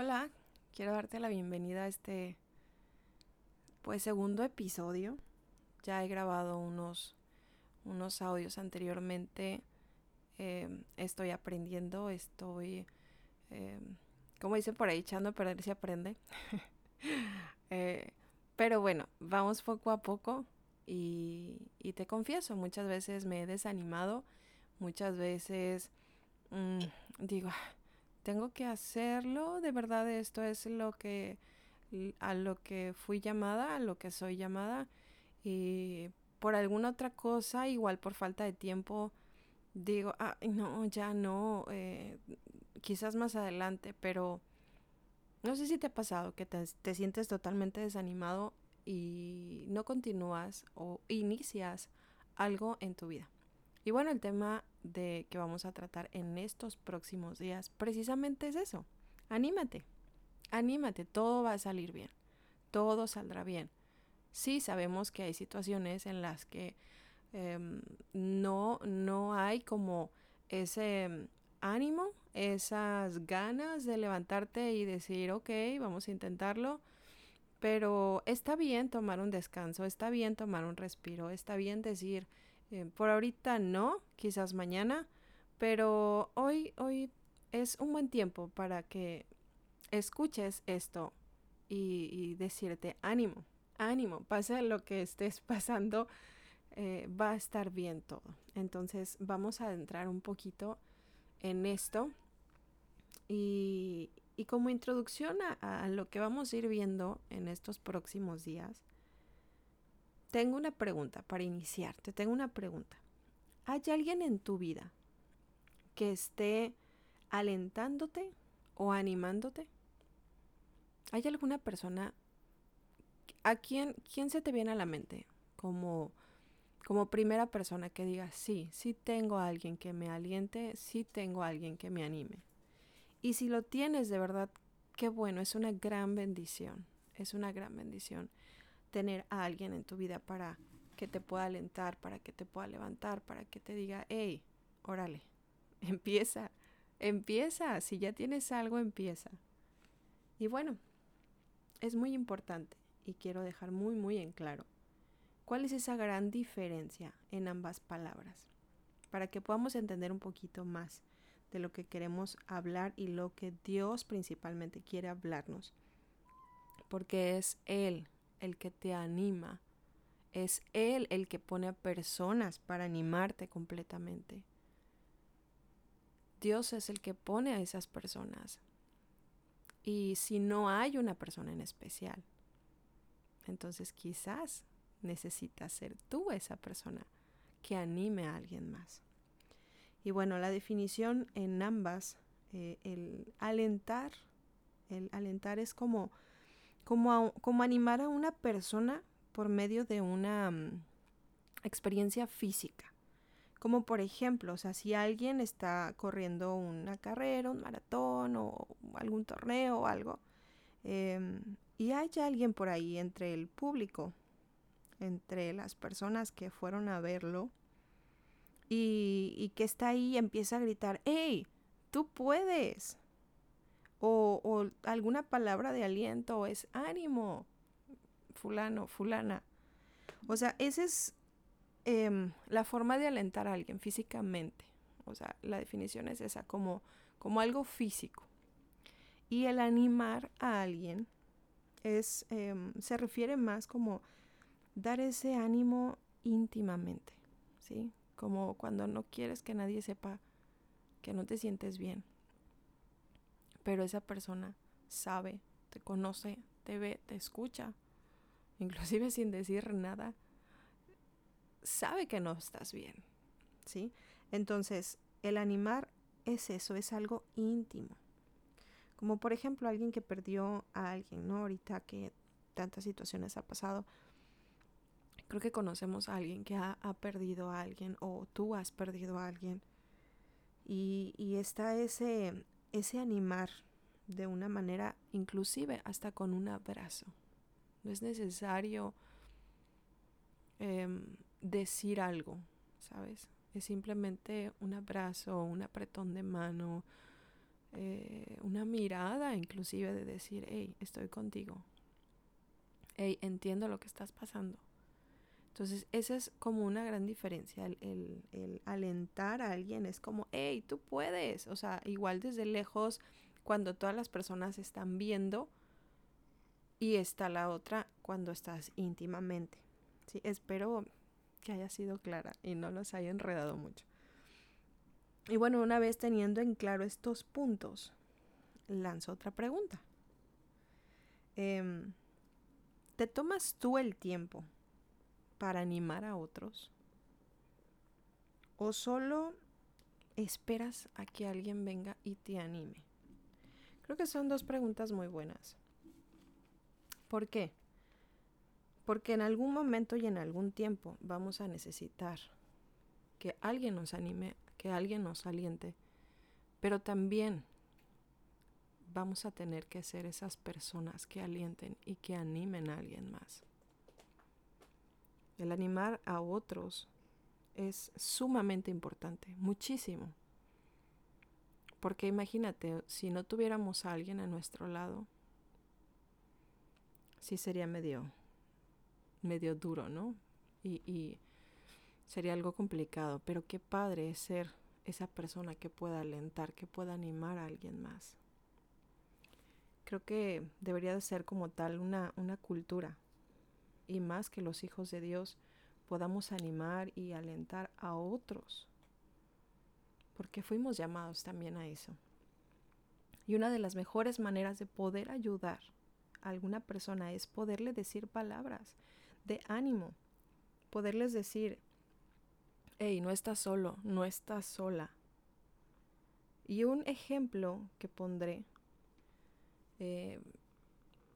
Hola, quiero darte la bienvenida a este pues segundo episodio. Ya he grabado unos unos audios anteriormente. Em, estoy aprendiendo, estoy em, como dicen por ahí, echando a perder se aprende. Eh, pero bueno, vamos poco a poco y, y, te confieso, muchas veces me he desanimado, muchas veces mmm, digo, tengo que hacerlo, de verdad esto es lo que a lo que fui llamada, a lo que soy llamada y por alguna otra cosa, igual por falta de tiempo, digo, ah, no, ya no, eh, quizás más adelante, pero no sé si te ha pasado que te, te, sientes totalmente desanimado y no continúas o inicias algo en tu vida. Y bueno, el tema de que vamos a tratar en estos próximos días precisamente es eso. Anímate, anímate, todo va a salir bien, todo saldrá bien. Sí sabemos que hay situaciones en las que eh, no, no hay como ese ánimo, esas ganas de levantarte y decir, ok, vamos a intentarlo. Pero está bien tomar un descanso, está bien tomar un respiro, está bien decir, eh, por ahorita no, quizás mañana, pero hoy, hoy es un buen tiempo para que escuches esto y, decirte ánimo, ánimo, pase lo que estés pasando, eh, va a estar bien todo. Entonces vamos a adentrar un poquito en esto. Y, y como introducción a, a, lo que vamos a ir viendo en estos próximos días, tengo una pregunta para iniciarte. Tengo una pregunta. ¿Hay alguien en tu vida que esté alentándote o animándote? ¿Hay alguna persona a quien, quién se te viene a la mente como como primera persona que diga, sí, sí tengo a alguien que me aliente, sí tengo alguien que me anime. Y si lo tienes de verdad, qué bueno, es una gran bendición, es una gran bendición tener a alguien en tu vida para que te pueda alentar, para que te pueda levantar, para que te diga, hey, órale, empieza, empieza, si ya tienes algo, empieza. Y bueno, es muy importante y quiero dejar muy, muy en claro ¿Cuál es esa gran diferencia en ambas palabras? Para que podamos entender un poquito más de lo que queremos hablar y lo que Dios principalmente quiere hablarnos. Porque es Él el que te anima. Es Él el que pone a personas para animarte completamente. Dios es el que pone a esas personas. Y si no hay una persona en especial, entonces quizás necesitas ser tú esa persona que anime a alguien más. Y bueno, la definición en ambas, eh, el alentar, el alentar es como, como, como animar a una persona por medio de una um, experiencia física. Como por ejemplo, o sea, si alguien está corriendo una carrera, un maratón o algún torneo o algo, eh, y hay alguien por ahí entre el público entre las personas que fueron a verlo y, y que está ahí y empieza a gritar, ¡Hey! Tú puedes. O, o alguna palabra de aliento, es ánimo, fulano, fulana. O sea, esa es eh, la forma de alentar a alguien físicamente. O sea, la definición es esa, como, como algo físico. Y el animar a alguien es, eh, se refiere más como dar ese ánimo íntimamente, ¿sí? Como cuando no quieres que nadie sepa que no te sientes bien. Pero esa persona sabe, te conoce, te ve, te escucha, inclusive sin decir nada, sabe que no estás bien, ¿sí? Entonces, el animar es eso, es algo íntimo. Como por ejemplo alguien que perdió a alguien, ¿no? Ahorita que tantas situaciones ha pasado, Creo que conocemos a alguien que ha, ha perdido a alguien o tú has perdido a alguien. Y, y está ese, ese animar de una manera inclusive hasta con un abrazo. No es necesario eh, decir algo, ¿sabes? Es simplemente un abrazo, un apretón de mano, eh, una mirada inclusive de decir, hey, estoy contigo, hey, entiendo lo que estás pasando. Entonces, esa es como una gran diferencia. El, el, alentar a alguien es como, hey, tú puedes. O sea, igual desde lejos, cuando todas las personas están viendo, y está la otra cuando estás íntimamente. Sí, espero que haya sido clara y no los haya enredado mucho. Y bueno, una vez teniendo en claro estos puntos, lanzo otra pregunta. Em, ¿Te tomas tú el tiempo para animar a otros? ¿O solo esperas a que alguien venga y te anime? Creo que son dos preguntas muy buenas. ¿Por qué? Porque en algún momento y en algún tiempo vamos a necesitar que alguien nos anime, que alguien nos aliente, pero también vamos a tener que ser esas personas que alienten y que animen a alguien más. El animar a otros es sumamente importante, muchísimo. Porque imagínate, si no tuviéramos a alguien a nuestro lado, sí sería medio, medio duro, ¿no? Y, y sería algo complicado, pero qué padre es ser esa persona que pueda alentar, que pueda animar a alguien más. Creo que debería de ser como tal una, una cultura y más que los hijos de Dios podamos animar y alentar a otros, porque fuimos llamados también a eso. Y una de las mejores maneras de poder ayudar alguna persona es poderle decir palabras de ánimo, poderles decir, hey, no estás solo, no estás sola. Y un ejemplo que pondré eh,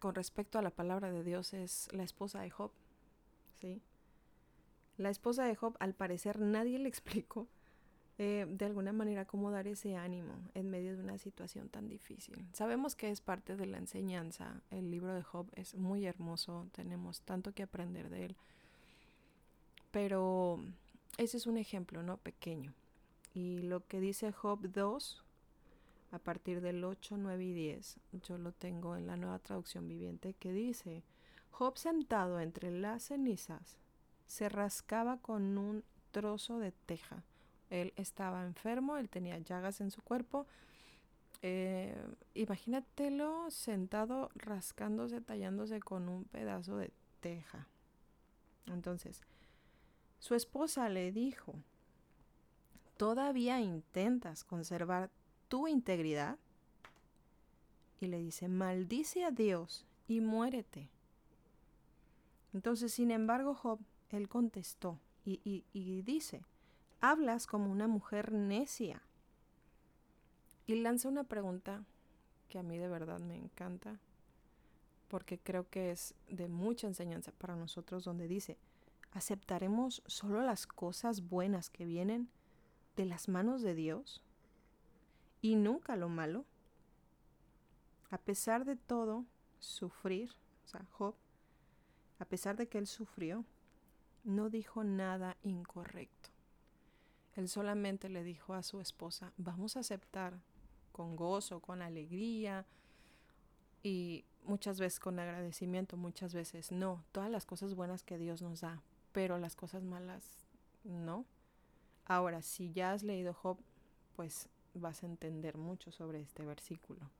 con respecto a la palabra de Dios es la esposa de Job. ¿sí? La esposa de Job, al parecer, nadie le explicó eh, de alguna manera cómo dar ese ánimo en medio de una situación tan difícil. Sabemos que es parte de la enseñanza. El libro de Job es muy hermoso, tenemos tanto que aprender de él. Pero ese es un ejemplo, ¿no? Pequeño. Y lo que dice Job 2, a partir del 8, 9 y 10, yo lo tengo en la nueva traducción viviente, que dice, Job sentado entre las cenizas, se rascaba con un trozo de teja él estaba enfermo, él tenía llagas en su cuerpo. Eh, imagínatelo sentado rascándose, tallándose con un pedazo de teja. Entonces, su esposa le dijo, ¿todavía intentas conservar tu integridad? Y le dice, maldice a Dios y muérete. Entonces, sin embargo, Job, él contestó y, y dice, hablas como una mujer necia. Y lanza una pregunta que a mí de verdad me encanta, porque creo que es de mucha enseñanza para nosotros, donde dice, ¿aceptaremos solo las cosas buenas que vienen de las manos de Dios y nunca lo malo? A pesar de todo, sufrir, o sea, Job, a pesar de que él sufrió, no dijo nada incorrecto. Él solamente le dijo a su esposa, vamos a aceptar con gozo, con alegría y muchas veces con agradecimiento, muchas veces no, todas las cosas buenas que Dios nos da, pero las cosas malas no. Ahora, si ya has leído Job, pues vas a entender mucho sobre este versículo.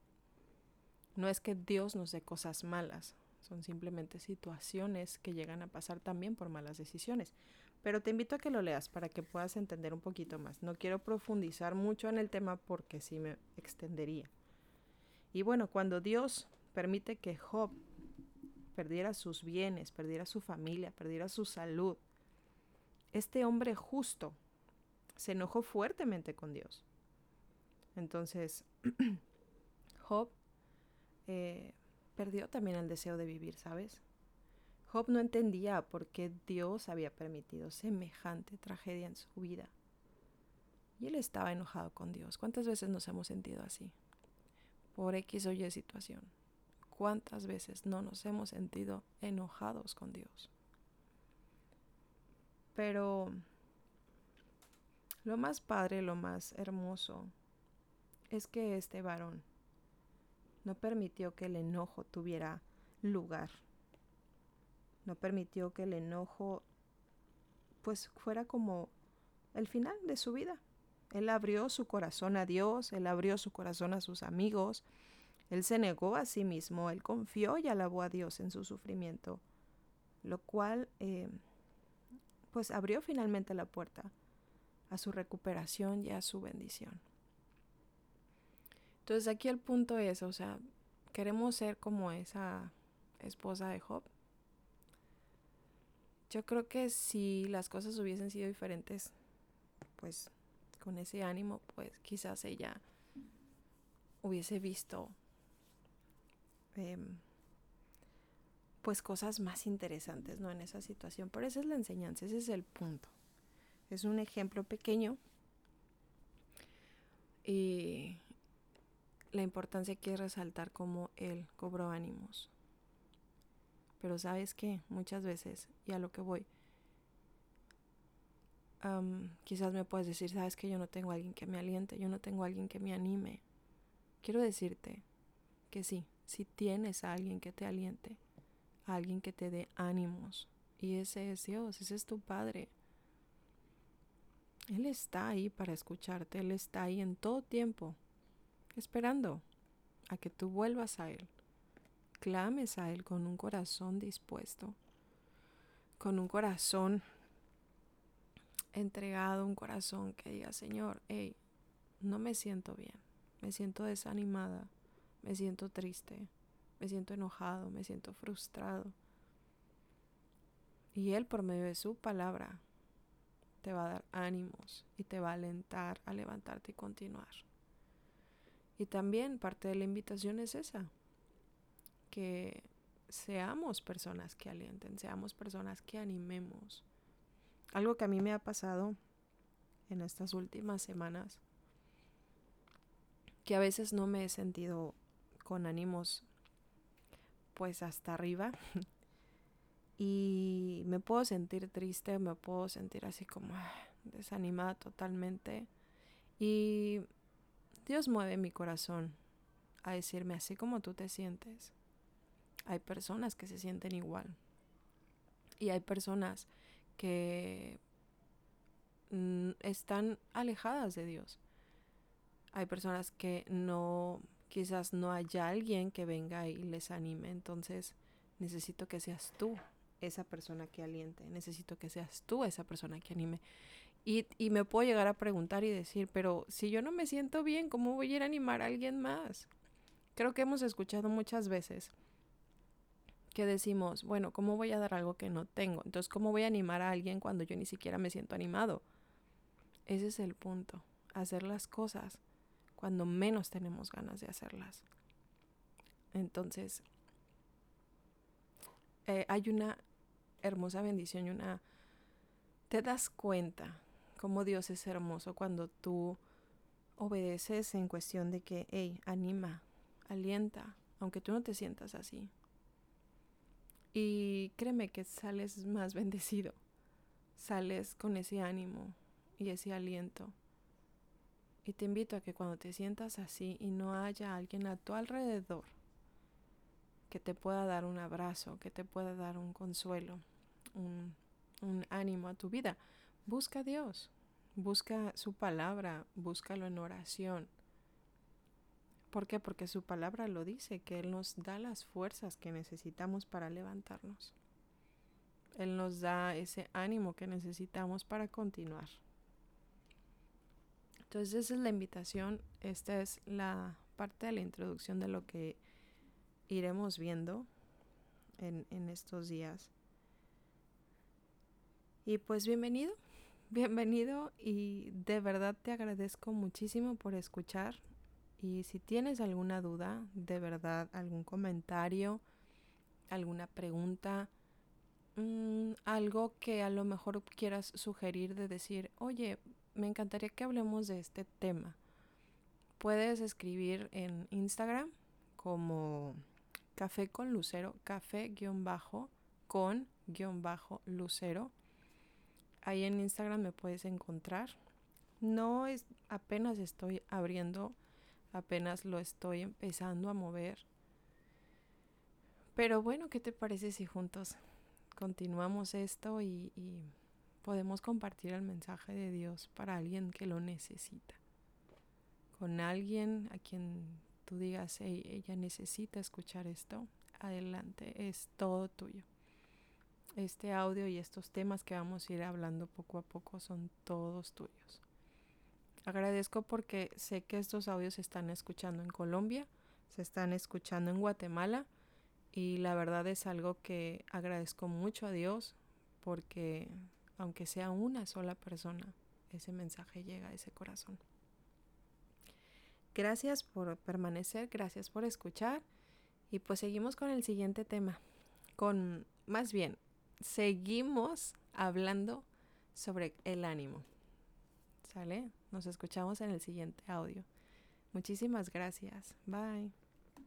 No es que Dios nos dé cosas malas, son simplemente situaciones que llegan a pasar también por malas decisiones. Pero te invito a que lo leas para que puedas entender un poquito más. No quiero profundizar mucho en el tema porque sí me extendería. Y bueno, cuando Dios permite que Job perdiera sus bienes, perdiera su familia, perdiera su salud, este hombre justo se enojó fuertemente con Dios. Entonces, Job eh, perdió también el deseo de vivir, ¿sabes? Job no entendía por qué Dios había permitido semejante tragedia en su vida. Y él estaba enojado con Dios. ¿Cuántas veces nos hemos sentido así? Por X o Y situación. ¿Cuántas veces no nos hemos sentido enojados con Dios? Pero lo más padre, lo más hermoso es que este varón no permitió que el enojo tuviera lugar. No permitió que el enojo pues fuera como el final de su vida. Él abrió su corazón a Dios, él abrió su corazón a sus amigos, él se negó a sí mismo, él confió y alabó a Dios en su sufrimiento, lo cual eh, pues abrió finalmente la puerta a su recuperación y a su bendición. Entonces aquí el punto es, o sea, queremos ser como esa esposa de Job. Yo creo que si las cosas hubiesen sido diferentes, pues con ese ánimo, pues quizás ella hubiese visto em, pues cosas más interesantes, ¿no? En esa situación. Pero esa es la enseñanza, ese es el punto. Es un ejemplo pequeño y la importancia que es resaltar cómo él cobró ánimos. Pero sabes qué, muchas veces, y a lo que voy, quizás me puedes decir, sabes que yo no tengo alguien que me aliente, yo no tengo a alguien que me anime. Quiero decirte que sí, si tienes a alguien que te aliente, a alguien que te dé ánimos, y ese es Dios, ese es tu Padre. Él está ahí para escucharte, Él está ahí en todo tiempo, esperando a que tú vuelvas a Él. Clames a Él con un corazón dispuesto, con un corazón entregado, un corazón que diga, Señor, hey, no me siento bien, me siento desanimada, me siento triste, me siento enojado, me siento frustrado. Y Él por medio de su palabra te va a dar ánimos y te va a alentar a levantarte y continuar. Y también parte de la invitación es esa, que seamos personas que alienten, seamos personas que animemos. Algo que a mí me ha pasado en estas últimas semanas, que a veces no me he sentido con ánimos pues hasta arriba y me puedo sentir triste, me puedo sentir así como ah, desanimada totalmente. Y Dios mueve mi corazón a decirme así como tú te sientes. Hay personas que se sienten igual. Y hay personas que mm, están alejadas de Dios. Hay personas que no, quizás no haya alguien que venga y les anime. Entonces necesito que seas tú esa persona que aliente, necesito que seas tú esa persona que anime. Y, y, me puedo llegar a preguntar y decir, pero si yo no me siento bien, ¿cómo voy a ir a animar a alguien más? Creo que hemos escuchado muchas veces que decimos, bueno, ¿cómo voy a dar algo que no tengo? Entonces, ¿cómo voy a animar a alguien cuando yo ni siquiera me siento animado? Ese es el punto, hacer las cosas cuando menos tenemos ganas de hacerlas. Entonces, eh, hay una hermosa bendición y una... Te das cuenta cómo Dios es hermoso cuando tú obedeces en cuestión de que, hey, anima, alienta, aunque tú no te sientas así. Y créeme que sales más bendecido, sales con ese ánimo y ese aliento. Y te invito a que cuando te sientas así y no haya alguien a tu alrededor que te pueda dar un abrazo, que te pueda dar un consuelo, un, ánimo a tu vida. Busca a Dios, busca su palabra, búscalo en oración. ¿Por qué? Porque su palabra lo dice, que Él nos da las fuerzas que necesitamos para levantarnos. Él nos da ese ánimo que necesitamos para continuar. Entonces esa es la invitación, esta es la parte de la introducción de lo que iremos viendo en, en estos días. Y pues bienvenido, bienvenido y de verdad te agradezco muchísimo por escuchar. Y si tienes alguna duda, de verdad, algún comentario, alguna pregunta, mm, algo que a lo mejor quieras sugerir de decir, oye, me encantaría que hablemos de este tema. Puedes escribir en Instagram como Café con Lucero, café-con-lucero. Ahí en Instagram me puedes encontrar. No es apenas estoy abriendo apenas lo estoy empezando a mover. Pero bueno, ¿qué te parece si juntos continuamos esto y, podemos compartir el mensaje de Dios para alguien que lo necesita? Con alguien a quien tú digas, ella necesita escuchar esto, adelante, es todo tuyo. Este audio y estos temas que vamos a ir hablando poco a poco son todos tuyos. Agradezco porque sé que estos audios se están escuchando en Colombia, se están escuchando en Guatemala y la verdad es algo que agradezco mucho a Dios porque aunque sea una sola persona, ese mensaje llega a ese corazón. Gracias por permanecer, gracias por escuchar y pues seguimos con el siguiente tema, con más bien, seguimos hablando sobre el ánimo. ¿Sale? Nos escuchamos en el siguiente audio. Muchísimas gracias. Bye.